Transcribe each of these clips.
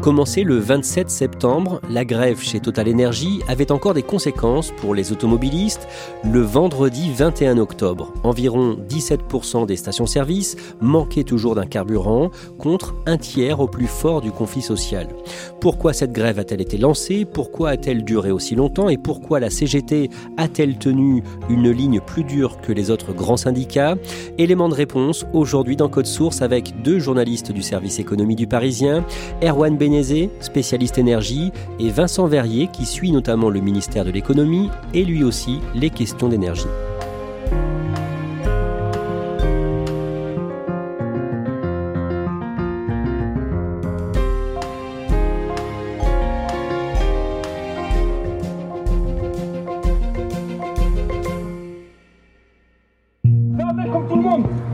Commencée le 27 septembre, la grève chez Total Energy avait encore des conséquences pour les automobilistes. Le vendredi 21 octobre, environ 17% des stations-service manquaient toujours d'un carburant, contre un tiers au plus fort du conflit social. Pourquoi cette grève a-t-elle été lancée? Pourquoi a-t-elle duré aussi longtemps? Et pourquoi la CGT a-t-elle tenu une ligne plus dure que les autres grands syndicats? Élément de réponse aujourd'hui dans Code Source avec deux journalistes du service économie du Parisien, Erwan spécialiste énergie, et Vincent Verrier, qui suit notamment le ministère de l'économie et lui aussi les questions d'énergie.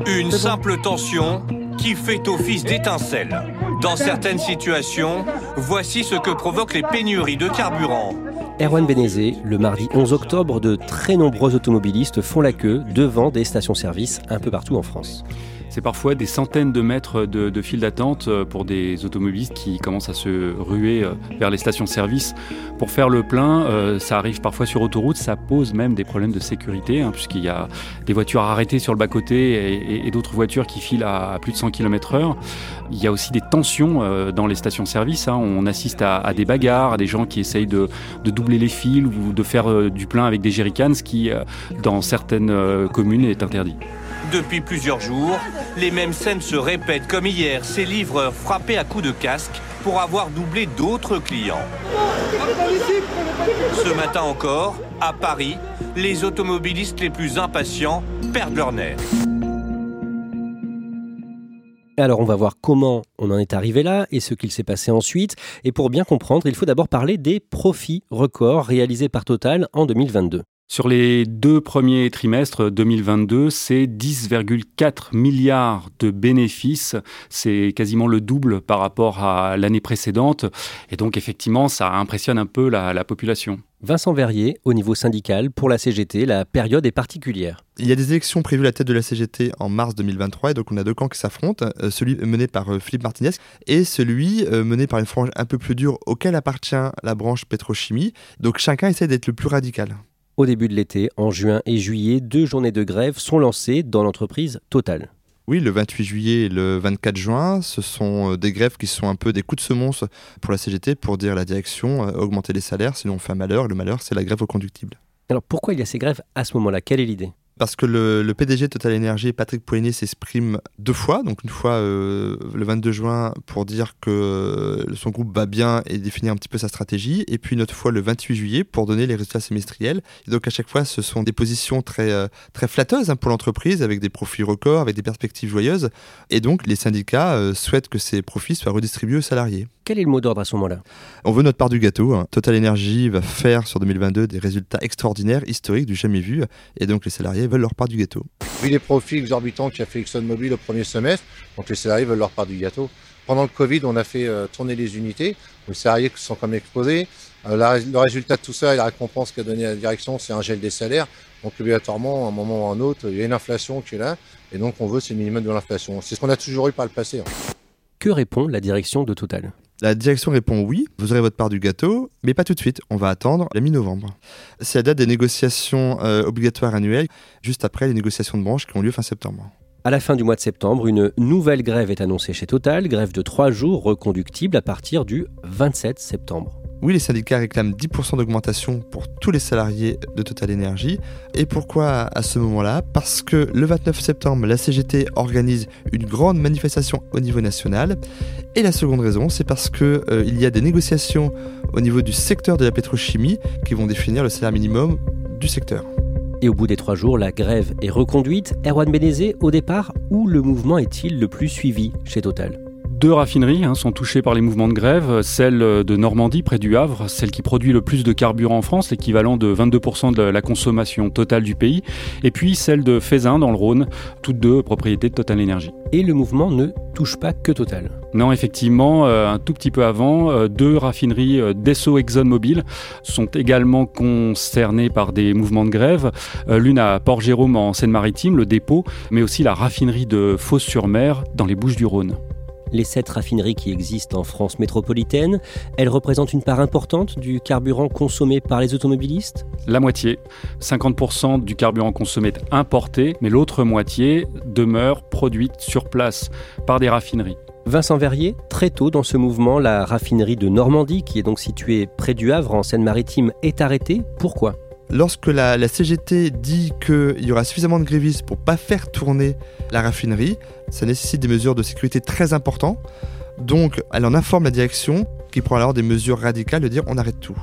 Une simple tension qui fait office d'étincelle. Dans certaines situations, voici ce que provoquent les pénuries de carburant. Erwan Benezé, le mardi 11 octobre, de très nombreux automobilistes font la queue devant des stations-service un peu partout en France. C'est parfois des centaines de mètres de, files d'attente euh, pour des automobilistes qui commencent à se ruer euh, vers les stations-service pour faire le plein. Euh, ça arrive parfois sur autoroute, ça pose même des problèmes de sécurité, hein, puisqu'il y a des voitures arrêtées sur le bas-côté et, d'autres voitures qui filent à, plus de 100 km/h. Il y a aussi des tensions dans les stations-service. Hein. On assiste à, des bagarres, à des gens qui essayent de, de doubler les fils ou de faire du plein avec des jerrycans, ce qui, dans certaines communes, est interdit. Depuis plusieurs jours, les mêmes scènes se répètent comme hier, ces livreurs frappés à coups de casque pour avoir doublé d'autres clients. Ce matin encore, à Paris, les automobilistes les plus impatients perdent leur nerfs. Alors on va voir comment on en est arrivé là et ce qu'il s'est passé ensuite. Et pour bien comprendre, il faut d'abord parler des profits records réalisés par Total en 2022. Sur les deux premiers trimestres 2022, c'est 10,4 milliards de bénéfices. C'est quasiment le double par rapport à l'année précédente. Et donc, effectivement, ça impressionne un peu la, la, population. Vincent Verrier, au niveau syndical, pour la CGT, la période est particulière. Il y a des élections prévues à la tête de la CGT en mars 2023, et donc on a deux camps qui s'affrontent, euh, celui mené par euh, Philippe Martinez et celui euh, mené par une frange un peu plus dure auquel appartient la branche pétrochimie. Donc chacun essaie d'être le plus radical. Au début de l'été, en juin et juillet, deux journées de grève sont lancées dans l'entreprise Total. Oui, le 28 juillet et le 24 juin, ce sont des grèves qui sont un peu des coups de semonce pour la CGT pour dire à la direction augmenter les salaires, sinon on fait un malheur. Le malheur, c'est la grève au conductible. Alors pourquoi il y a ces grèves à ce moment-là? Quelle est l'idée? Parce que le, le, PDG Total Energy, Patrick Pouyanné, s'exprime deux fois. Donc une fois euh, le 22 juin pour dire que son groupe va bien et définir un petit peu sa stratégie. Et puis une autre fois le 28 juillet pour donner les résultats semestriels. Et donc à chaque fois, ce sont des positions très, euh, très flatteuses hein, pour l'entreprise, avec des profits records, avec des perspectives joyeuses. Et donc les syndicats euh, souhaitent que ces profits soient redistribués aux salariés. Quel est le mot d'ordre à ce moment-là? On veut notre part du gâteau. Hein. Total Energy va faire sur 2022 des résultats extraordinaires, historiques, du jamais vu. Et donc les salariés veulent leur part du gâteau. Vu les profits exorbitants qu'a fait ExxonMobil au premier semestre, donc les salariés veulent leur part du gâteau. Pendant le Covid, on a fait euh, tourner les unités. Les salariés sont comme exposés. Euh, la, le résultat de tout ça et la récompense qu'a donné la direction, c'est un gel des salaires. Donc obligatoirement, à un moment ou à un autre, il y a une inflation qui est là. Et donc on veut, c'est le minimum de l'inflation. C'est ce qu'on a toujours eu par le passé. Hein. Que répond la direction de Total? La direction répond oui, vous aurez votre part du gâteau, mais pas tout de suite, on va attendre la mi-novembre. C'est la date des négociations euh, obligatoires annuelles, juste après les négociations de branche qui ont lieu fin septembre. À la fin du mois de septembre, une nouvelle grève est annoncée chez Total, grève de trois jours reconductible à partir du 27 septembre. Oui, les syndicats réclament 10% d'augmentation pour tous les salariés de Total Energy. Et pourquoi à ce moment-là? Parce que le 29 septembre, la CGT organise une grande manifestation au niveau national. Et la seconde raison, c'est parce qu'il euh, y a des négociations au niveau du secteur de la pétrochimie qui vont définir le salaire minimum du secteur. Et au bout des trois jours, la grève est reconduite. Erwan Benezé, au départ, où le mouvement est-il le plus suivi chez Total? Deux raffineries hein, sont touchées par les mouvements de grève, celle de Normandie près du Havre, celle qui produit le plus de carburant en France, l'équivalent de 22% de la consommation totale du pays, et puis celle de Fézin dans le Rhône, toutes deux propriétés de Total Énergie. Et le mouvement ne touche pas que Total Non, effectivement, euh, un tout petit peu avant, euh, deux raffineries euh, d'Esso ExxonMobil sont également concernées par des mouvements de grève. L'une à Port-Jérôme en Seine-Maritime, le dépôt, mais aussi la raffinerie de Fos-sur-Mer dans les Bouches-du-Rhône les sept raffineries qui existent en France métropolitaine, elles représentent une part importante du carburant consommé par les automobilistes? La moitié. 50% du carburant consommé est importé, mais l'autre moitié demeure produite sur place par des raffineries. Vincent Verrier, très tôt dans ce mouvement, la raffinerie de Normandie, qui est donc située près du Havre en Seine-Maritime, est arrêtée. Pourquoi? Lorsque la, CGT dit qu'il y aura suffisamment de grévistes pour pas faire tourner la raffinerie, ça nécessite des mesures de sécurité très importantes. Donc, elle en informe la direction qui prend alors des mesures radicales de dire on arrête tout.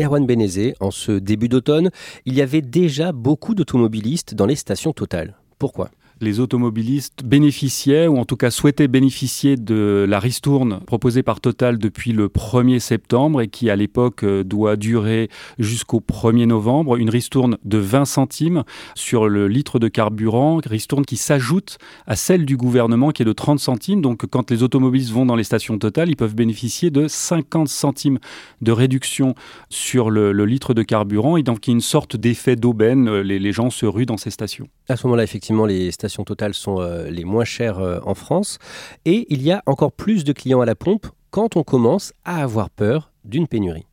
Erwan Benezé, en ce début d'automne, il y avait déjà beaucoup d'automobilistes dans les stations totales. Pourquoi? Les automobilistes bénéficiaient, ou en tout cas souhaitaient bénéficier de la ristourne proposée par Total depuis le 1er septembre et qui à l'époque euh, doit durer jusqu'au 1er novembre. Une ristourne de 20 centimes sur le litre de carburant, ristourne qui s'ajoute à celle du gouvernement qui est de 30 centimes. Donc quand les automobilistes vont dans les stations Total, ils peuvent bénéficier de 50 centimes de réduction sur le, litre de carburant. Et donc il y a une sorte d'effet d'aubaine. Les, les gens se ruent dans ces stations. À ce moment-là, effectivement, les stations totales sont euh, les moins chères euh, en France. Et il y a encore plus de clients à la pompe quand on commence à avoir peur d'une pénurie.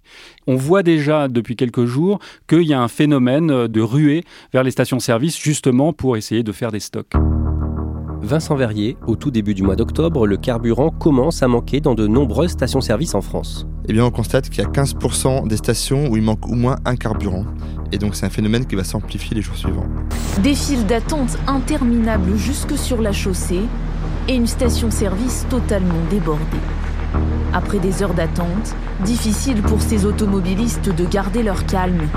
On voit déjà depuis quelques jours qu'il y a un phénomène euh, de ruée vers les stations-service justement pour essayer de faire des stocks. Vincent Verrier, au tout début du mois d'octobre, le carburant commence à manquer dans de nombreuses stations-service en France. Eh bien, on constate qu'il y a 15% des stations où il manque au moins un carburant. Et donc, c'est un phénomène qui va s'amplifier les jours suivants. Des files d'attente interminables jusque sur la chaussée et une station-service totalement débordée. Après des heures d'attente, difficile pour ces automobilistes de garder leur calme.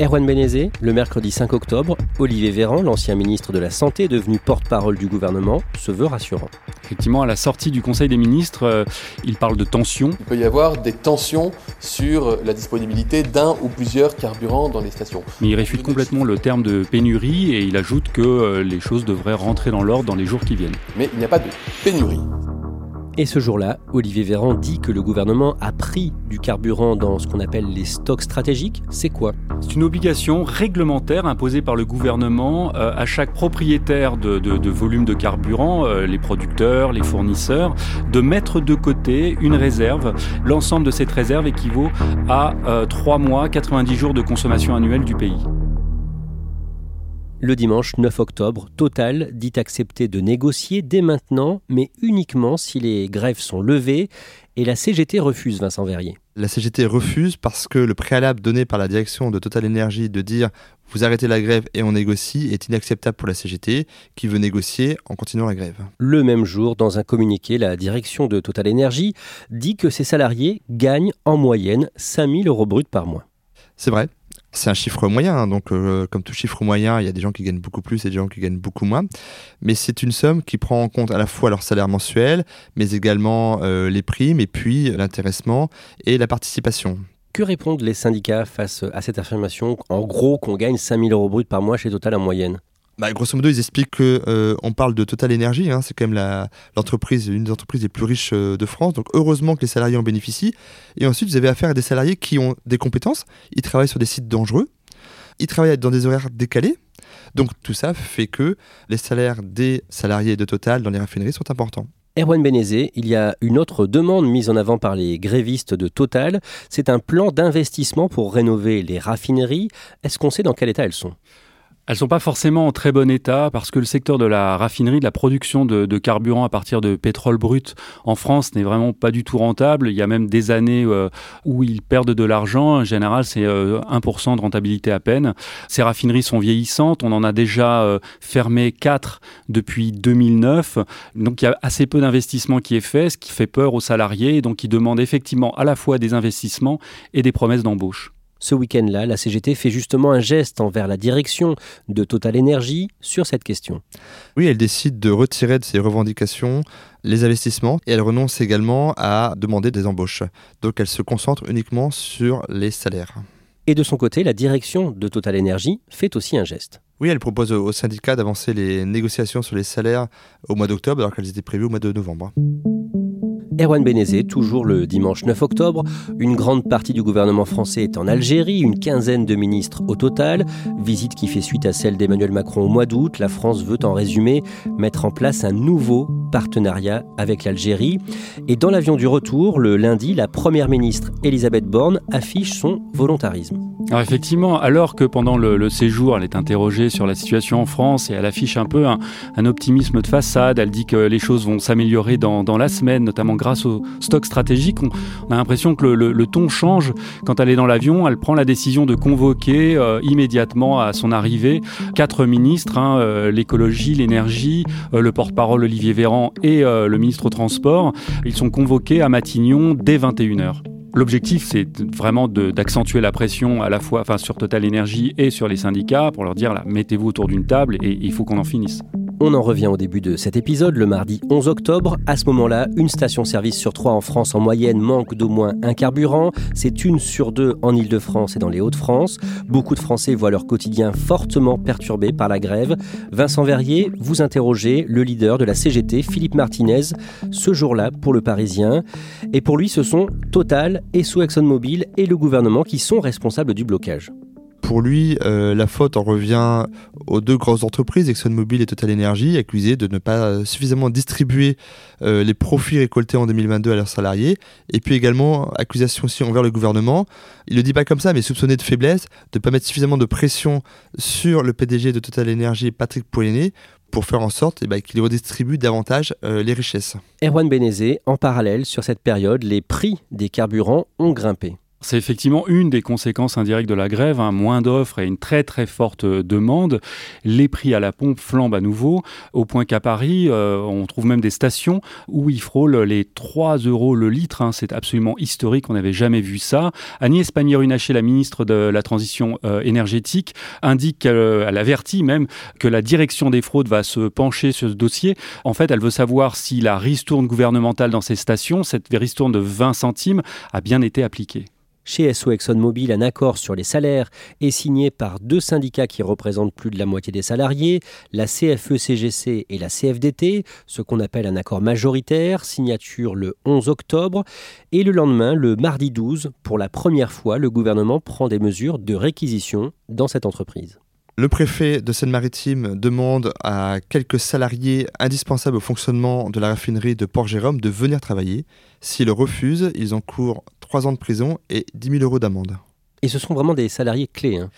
Erwan Benezé, le mercredi 5 octobre, Olivier Véran, l'ancien ministre de la Santé, devenu porte-parole du gouvernement, se veut rassurant. Effectivement, à la sortie du Conseil des ministres, euh, il parle de tensions. Il peut y avoir des tensions sur la disponibilité d'un ou plusieurs carburants dans les stations. Mais il réfute complètement le terme de pénurie et il ajoute que euh, les choses devraient rentrer dans l'ordre dans les jours qui viennent. Mais il n'y a pas de pénurie. Et ce jour-là, Olivier Véran dit que le gouvernement a pris du carburant dans ce qu'on appelle les stocks stratégiques. C'est quoi? C'est une obligation réglementaire imposée par le gouvernement euh, à chaque propriétaire de, volume de carburant, euh, les producteurs, les fournisseurs, de mettre de côté une réserve. L'ensemble de cette réserve équivaut à 3 euh, mois, 90 jours de consommation annuelle du pays. Le dimanche 9 octobre, Total dit accepter de négocier dès maintenant, mais uniquement si les grèves sont levées, et la CGT refuse, Vincent Verrier. La CGT refuse parce que le préalable donné par la direction de Total Energy de dire vous arrêtez la grève et on négocie est inacceptable pour la CGT qui veut négocier en continuant la grève. Le même jour, dans un communiqué, la direction de Total Energy dit que ses salariés gagnent en moyenne 5000 euros bruts par mois. C'est vrai, c'est un chiffre moyen, hein, donc euh, comme tout chiffre moyen, il y a des gens qui gagnent beaucoup plus et des gens qui gagnent beaucoup moins. Mais c'est une somme qui prend en compte à la fois leur salaire mensuel, mais également euh, les primes et puis l'intéressement et la participation. Que répondent les syndicats face à cette affirmation, en gros, qu'on gagne 5000 euros bruts par mois chez Total en moyenne bah, grosso modo, ils expliquent qu'on euh, parle de Total Energy, hein, c'est quand même l'entreprise, une des entreprises les plus riches euh, de France. Donc heureusement que les salariés en bénéficient. Et ensuite, vous avez affaire à des salariés qui ont des compétences. Ils travaillent sur des sites dangereux. Ils travaillent dans des horaires décalés. Donc tout ça fait que les salaires des salariés de Total dans les raffineries sont importants. Erwan Benezé, il y a une autre demande mise en avant par les grévistes de Total. C'est un plan d'investissement pour rénover les raffineries. Est-ce qu'on sait dans quel état elles sont? Elles sont pas forcément en très bon état parce que le secteur de la raffinerie, de la production de, carburant à partir de pétrole brut en France n'est vraiment pas du tout rentable. Il y a même des années euh, où ils perdent de l'argent. En général, c'est 1% euh, de rentabilité à peine. Ces raffineries sont vieillissantes. On en a déjà euh, fermé 4 depuis 2009. Donc il y a assez peu d'investissement qui est fait, ce qui fait peur aux salariés. Donc ils demandent effectivement à la fois des investissements et des promesses d'embauche. Ce week-end-là, la CGT fait justement un geste envers la direction de Total Energy sur cette question. Oui, elle décide de retirer de ses revendications les investissements et elle renonce également à demander des embauches. Donc elle se concentre uniquement sur les salaires. Et de son côté, la direction de Total Energy fait aussi un geste. Oui, elle propose aux syndicats d'avancer les négociations sur les salaires au mois d'octobre alors qu'elles étaient prévues au mois de novembre. Erwan Benezé, toujours le dimanche 9 octobre. Une grande partie du gouvernement français est en Algérie, une quinzaine de ministres au total. Visite qui fait suite à celle d'Emmanuel Macron au mois d'août. La France veut en résumé mettre en place un nouveau partenariat avec l'Algérie. Et dans l'avion du retour, le lundi, la première ministre Elisabeth Borne affiche son volontarisme. Alors effectivement, alors que pendant le, séjour, elle est interrogée sur la situation en France et elle affiche un peu un, optimisme de façade, elle dit que les choses vont s'améliorer dans, la semaine, notamment grâce au stock stratégique, on, a l'impression que le, ton change. Quand elle est dans l'avion, elle prend la décision de convoquer euh, immédiatement à son arrivée quatre ministres, hein, euh, l'écologie, l'énergie, euh, le porte-parole Olivier Véran et le ministre au transport. Ils sont convoqués à Matignon dès 21h. L'objectif, c'est vraiment d'accentuer la pression à la fois enfin, sur Total Énergie et sur les syndicats pour leur dire mettez-vous autour d'une table et il faut qu'on en finisse. On en revient au début de cet épisode, le mardi 11 octobre. À ce moment-là, une station-service sur trois en France en moyenne manque d'au moins un carburant. C'est une sur deux en Ile-de-France et dans les Hauts-de-France. Beaucoup de Français voient leur quotidien fortement perturbé par la grève. Vincent Verrier, vous interrogez le leader de la CGT, Philippe Martinez, ce jour-là pour le Parisien. Et pour lui, ce sont Total, et sous ExxonMobil et le gouvernement qui sont responsables du blocage pour lui, euh, la faute en revient aux deux grosses entreprises, ExxonMobil et Total Energy, accusées de ne pas suffisamment distribuer euh, les profits récoltés en 2022 à leurs salariés. Et puis également, accusation aussi envers le gouvernement. Il ne le dit pas comme ça, mais soupçonné de faiblesse, de ne pas mettre suffisamment de pression sur le PDG de Total Energy, Patrick Pouyanné, pour faire en sorte eh ben, qu'il redistribue davantage euh, les richesses. Erwan Benezé, en parallèle, sur cette période, les prix des carburants ont grimpé. C'est effectivement une des conséquences indirectes de la grève, hein. moins d'offres et une très très forte euh, demande. Les prix à la pompe flambent à nouveau, au point qu'à Paris, euh, on trouve même des stations où ils frôlent les 3 euros le litre. Hein. C'est absolument historique, on n'avait jamais vu ça. Agnès Pannier-Runacher, la ministre de la Transition euh, énergétique, indique qu'elle avertit même que la direction des fraudes va se pencher sur ce dossier. En fait, elle veut savoir si la ristourne gouvernementale dans ces stations, cette ristourne de 20 centimes, a bien été appliquée. Chez SO ExxonMobil, un accord sur les salaires est signé par deux syndicats qui représentent plus de la moitié des salariés, la CFE-CGC et la CFDT, ce qu'on appelle un accord majoritaire, signature le 11 octobre. Et le lendemain, le mardi 12, pour la première fois, le gouvernement prend des mesures de réquisition dans cette entreprise. Le préfet de Seine-Maritime demande à quelques salariés indispensables au fonctionnement de la raffinerie de Port-Jérôme de venir travailler. S'ils refusent, ils encourent 3 ans de prison et 10 000 euros d'amende. Et ce sont vraiment des salariés clés. Hein.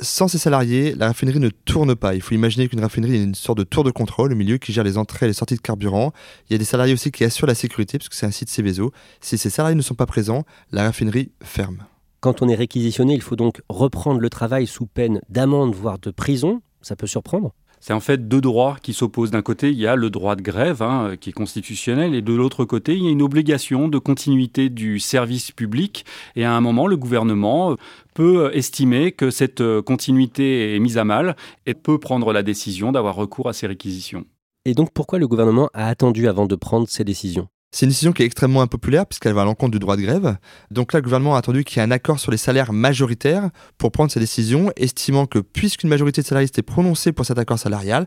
Sans ces salariés, la raffinerie ne tourne pas. Il faut imaginer qu'une raffinerie est une sorte de tour de contrôle au milieu qui gère les entrées et les sorties de carburant. Il y a des salariés aussi qui assurent la sécurité parce que c'est un site Céveso. Si ces salariés ne sont pas présents, la raffinerie ferme. Quand on est réquisitionné, il faut donc reprendre le travail sous peine d'amende, voire de prison. Ça peut surprendre c'est en fait deux droits qui s'opposent. D'un côté, il y a le droit de grève, hein, qui est constitutionnel, et de l'autre côté, il y a une obligation de continuité du service public. Et à un moment, le gouvernement peut estimer que cette continuité est mise à mal et peut prendre la décision d'avoir recours à ces réquisitions. Et donc, pourquoi le gouvernement a attendu avant de prendre ces décisions? C'est une décision qui est extrêmement impopulaire puisqu'elle va à l'encontre du droit de grève. Donc là, le gouvernement a attendu qu'il y ait un accord sur les salaires majoritaires pour prendre ces décisions, estimant que puisqu'une majorité de salariés s'était prononcée pour cet accord salarial,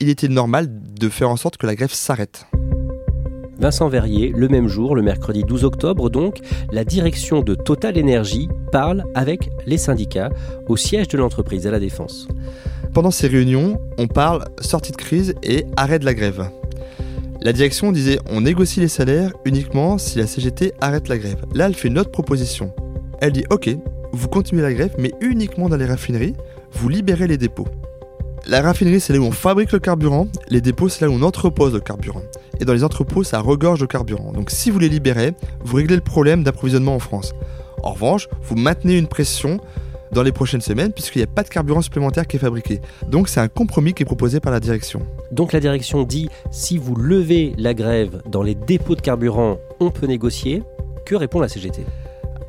il était normal de faire en sorte que la grève s'arrête. Vincent Verrier, le même jour, le mercredi 12 octobre donc, la direction de Total Energy parle avec les syndicats au siège de l'entreprise à la Défense. Pendant ces réunions, on parle sortie de crise et arrêt de la grève. La direction disait on négocie les salaires uniquement si la CGT arrête la grève. Là, elle fait une autre proposition. Elle dit ok, vous continuez la grève, mais uniquement dans les raffineries, vous libérez les dépôts. La raffinerie, c'est là où on fabrique le carburant, les dépôts, c'est là où on entrepose le carburant. Et dans les entrepôts, ça regorge de carburant. Donc si vous les libérez, vous réglez le problème d'approvisionnement en France. En revanche, vous maintenez une pression dans les prochaines semaines puisqu'il n'y a pas de carburant supplémentaire qui est fabriqué. Donc c'est un compromis qui est proposé par la direction. Donc la direction dit si vous levez la grève dans les dépôts de carburant, on peut négocier. Que répond la CGT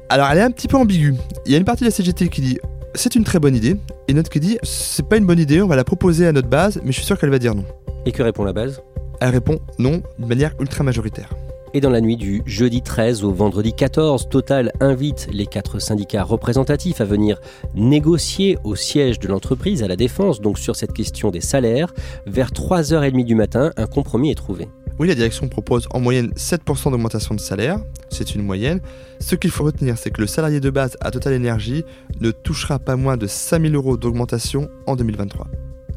Alors elle est un petit peu ambiguë. Il y a une partie de la CGT qui dit c'est une très bonne idée et une autre qui dit c'est pas une bonne idée, on va la proposer à notre base, mais je suis sûr qu'elle va dire non. Et que répond la base? Elle répond non de manière ultra majoritaire. Et dans la nuit du jeudi 13 au vendredi 14, Total invite les quatre syndicats représentatifs à venir négocier au siège de l'entreprise à la Défense, donc sur cette question des salaires. Vers 3h30 du matin, un compromis est trouvé. Oui, la direction propose en moyenne 7% d'augmentation de salaire, c'est une moyenne. Ce qu'il faut retenir, c'est que le salarié de base à Total Energy ne touchera pas moins de 5000 euros d'augmentation en 2023.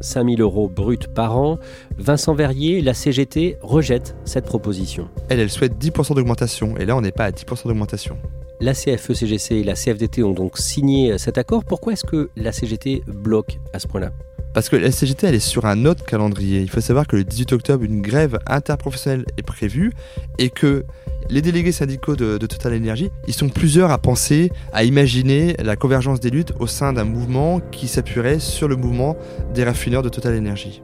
5 000 euros bruts par an. Vincent Verrier, la CGT, rejette cette proposition. Elle, elle souhaite 10% d'augmentation, et là on n'est pas à 10% d'augmentation. La CFE-CGC et la CFDT ont donc signé cet accord. Pourquoi est-ce que la CGT bloque à ce point-là? Parce que la CGT, elle est sur un autre calendrier. Il faut savoir que le 18 octobre, une grève interprofessionnelle est prévue et que les délégués syndicaux de, Total Energy, ils sont plusieurs à penser, à imaginer la convergence des luttes au sein d'un mouvement qui s'appuierait sur le mouvement des raffineurs de Total Energy.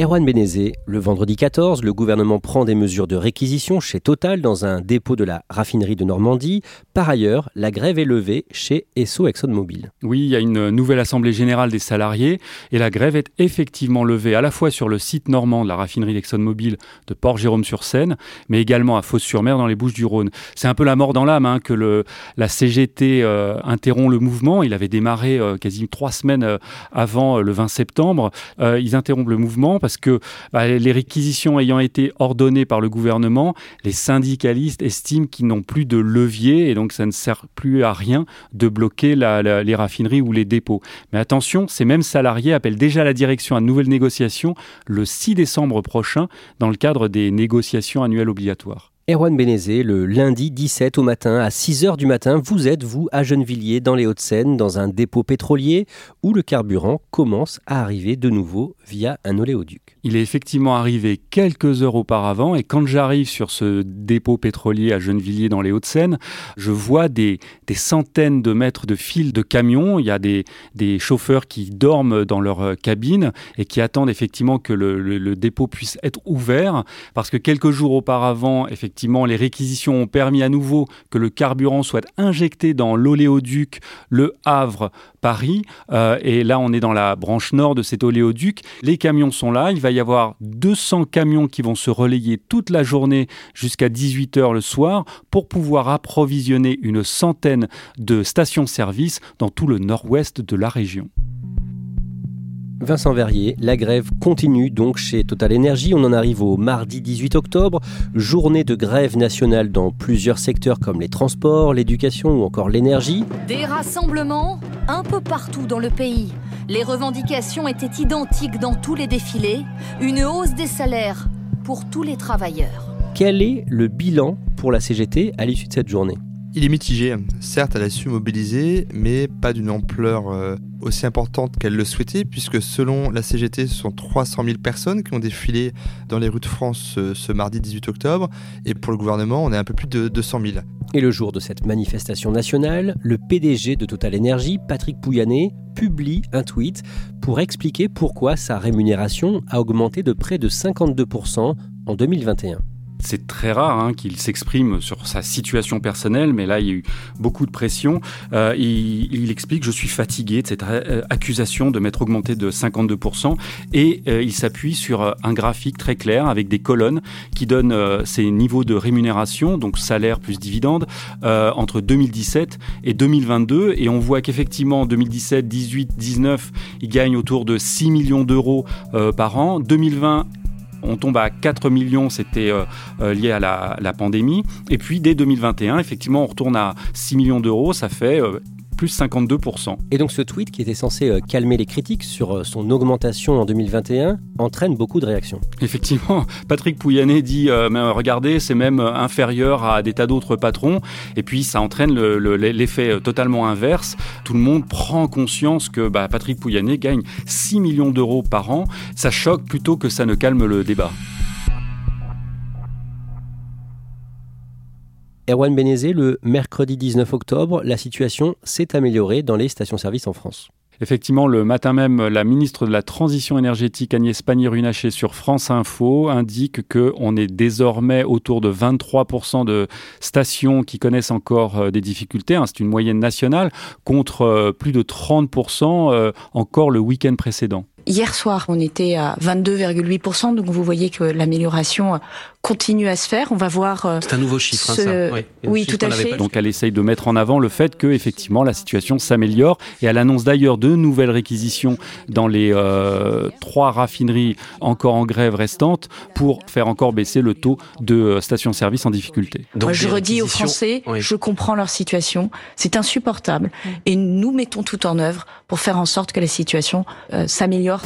Erwan Benezé, le vendredi 14, le gouvernement prend des mesures de réquisition chez Total dans un dépôt de la raffinerie de Normandie. Par ailleurs, la grève est levée chez Esso ExxonMobil. Oui, il y a une nouvelle assemblée générale des salariés et la grève est effectivement levée à la fois sur le site normand de la raffinerie d'ExxonMobil de Port-Jérôme-sur-Seine, mais également à Fos-sur-Mer dans les Bouches-du-Rhône. C'est un peu la mort dans l'âme hein, que la CGT euh, interrompt le mouvement. Il avait démarré euh, quasiment trois semaines euh, avant le 20 septembre. ils interrompent le mouvement parce que bah, les réquisitions ayant été ordonnées par le gouvernement, les syndicalistes estiment qu'ils n'ont plus de levier et donc ça ne sert plus à rien de bloquer les raffineries ou les dépôts. Mais attention, ces mêmes salariés appellent déjà la direction à nouvelles négociations le 6 décembre prochain dans le cadre des négociations annuelles obligatoires. Erwan Bénézé, le lundi 17 au matin, à 6 h du matin, vous êtes, vous, à Gennevilliers, dans les Hauts-de-Seine, dans un dépôt pétrolier où le carburant commence à arriver de nouveau via un oléoduc. Il est effectivement arrivé quelques heures auparavant et quand j'arrive sur ce dépôt pétrolier à Gennevilliers dans les Hauts-de-Seine, je vois des, centaines de mètres de fils de camions. Il y a des, chauffeurs qui dorment dans leur euh, cabine et qui attendent effectivement que le, dépôt puisse être ouvert parce que quelques jours auparavant, effectivement, les réquisitions ont permis à nouveau que le carburant soit injecté dans l'oléoduc Le Havre-Paris. Euh, et là, on est dans la branche nord de cet oléoduc. Les camions sont là. Il va y avoir 200 camions qui vont se relayer toute la journée jusqu'à 18h le soir pour pouvoir approvisionner une centaine de stations-service dans tout le nord-ouest de la région. Vincent Verrier, la grève continue donc chez Total Energy. On en arrive au mardi 18 octobre, journée de grève nationale dans plusieurs secteurs comme les transports, l'éducation ou encore l'énergie. Des rassemblements un peu partout dans le pays. Les revendications étaient identiques dans tous les défilés, une hausse des salaires pour tous les travailleurs. Quel est le bilan pour la CGT à l'issue de cette journée? Il est mitigé. Certes, elle a su mobiliser, mais pas d'une ampleur euh, aussi importante qu'elle le souhaitait, puisque selon la CGT, ce sont 300 000 personnes qui ont défilé dans les rues de France ce, mardi 18 octobre, et pour le gouvernement, on est un peu plus de 200 000. Et le jour de cette manifestation nationale, le PDG de Total Energy, Patrick Pouyanné, publie un tweet pour expliquer pourquoi sa rémunération a augmenté de près de 52% en 2021 c'est très rare hein, qu'il s'exprime sur sa situation personnelle, mais là, il y a eu beaucoup de pression. Euh, il, explique Je suis fatigué de cette euh, accusation de m'être augmenté de 52%. Et euh, il s'appuie sur un graphique très clair avec des colonnes qui donnent ses niveaux de rémunération, donc salaire plus dividende, entre 2017 et 2022. Et on voit qu'effectivement, en 2017, 18, 19, il gagne autour de 6 millions d'euros par an. 2020 on tombe à 4 millions, c'était euh, euh, lié à la, pandémie. Et puis dès 2021, effectivement, on retourne à 6 millions d'euros, ça fait euh, plus 52%. Et donc ce tweet qui était censé euh, calmer les critiques sur euh, son augmentation en 2021 entraîne beaucoup de réactions. Effectivement, Patrick Pouyanné dit euh, regardez, c'est même inférieur à des tas d'autres patrons. Et puis ça entraîne l'effet totalement inverse. Tout le monde prend conscience que bah, Patrick Pouyanné gagne 6 millions d'euros par an. Ça choque plutôt que ça ne calme le débat. Erwan Benezé, le mercredi 19 octobre, la situation s'est améliorée dans les stations-service en France. Effectivement, le matin même, la ministre de la Transition énergétique Agnès Pannier-Runacher sur France Info indique qu'on est désormais autour de 23% de stations qui connaissent encore euh, des difficultés. Hein, c'est une moyenne nationale contre euh, plus de 30% euh, encore le week-end précédent. Hier soir, on était à 22,8%, donc vous voyez que l'amélioration continue à se faire. On va voir. Euh, C'est un nouveau chiffre, hein, ça. Oui, tout à fait. Donc elle essaye de mettre en avant le fait que effectivement la situation s'améliore et elle annonce d'ailleurs de nouvelles réquisitions dans les euh, trois raffineries encore en grève restantes pour faire encore baisser le taux de euh, stations-service en difficulté. Donc, Moi, je redis aux Français, je comprends leur situation, c'est insupportable et nous mettons tout en œuvre pour faire en sorte que la situation s'améliore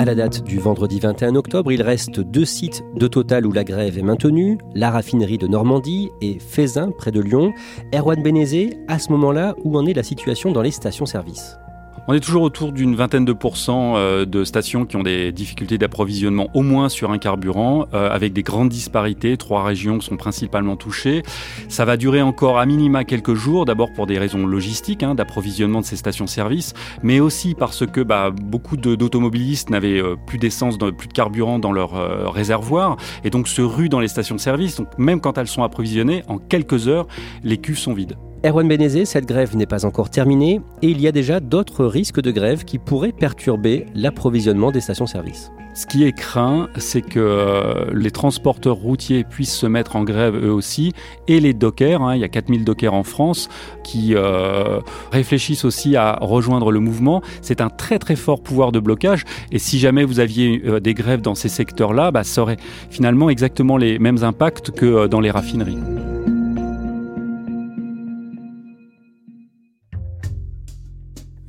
à la date du vendredi 21 octobre, il reste deux sites de Total où la grève est maintenue, la raffinerie de Normandie et Fézin, près de Lyon. Erwan Benezé, à ce moment-là, où en est la situation dans les stations-service? On est toujours autour d'une vingtaine de pourcents euh, de stations qui ont des difficultés d'approvisionnement, au moins sur un carburant, euh, avec des grandes disparités. Trois régions sont principalement touchées. Ça va durer encore à minima quelques jours, d'abord pour des raisons logistiques, hein, d'approvisionnement de ces stations-service, mais aussi parce que bah, beaucoup d'automobilistes n'avaient euh, plus d'essence, plus de carburant dans leur réservoir, et donc se ruent dans les stations-service. Donc même quand elles sont approvisionnées, en quelques heures, les cuves sont vides. Erwan Benezé, cette grève n'est pas encore terminée et il y a déjà d'autres risques de grève qui pourraient perturber l'approvisionnement des stations-service. Ce qui est craint, c'est que euh, les transporteurs routiers puissent se mettre en grève eux aussi, et les dockers, hein, il y a 4000 dockers en France, qui euh, réfléchissent aussi à rejoindre le mouvement. C'est un très très fort pouvoir de blocage, et si jamais vous aviez euh, des grèves dans ces secteurs-là, bah, ça aurait finalement exactement les mêmes impacts que dans les raffineries.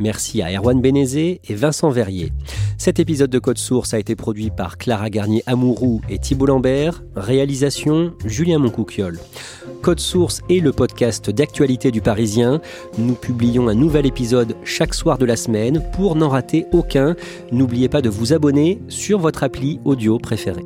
Merci à Erwan Benezé et Vincent Verrier. Cet épisode de Code Source a été produit par Clara Garnier-Amouroux et Thibault Lambert. Réalisation Julien Moncouquiole. Code Source est le podcast d'actualité du Parisien. Nous publions un nouvel épisode chaque soir de la semaine. Pour n'en rater aucun, n'oubliez pas de vous abonner sur votre appli audio préférée.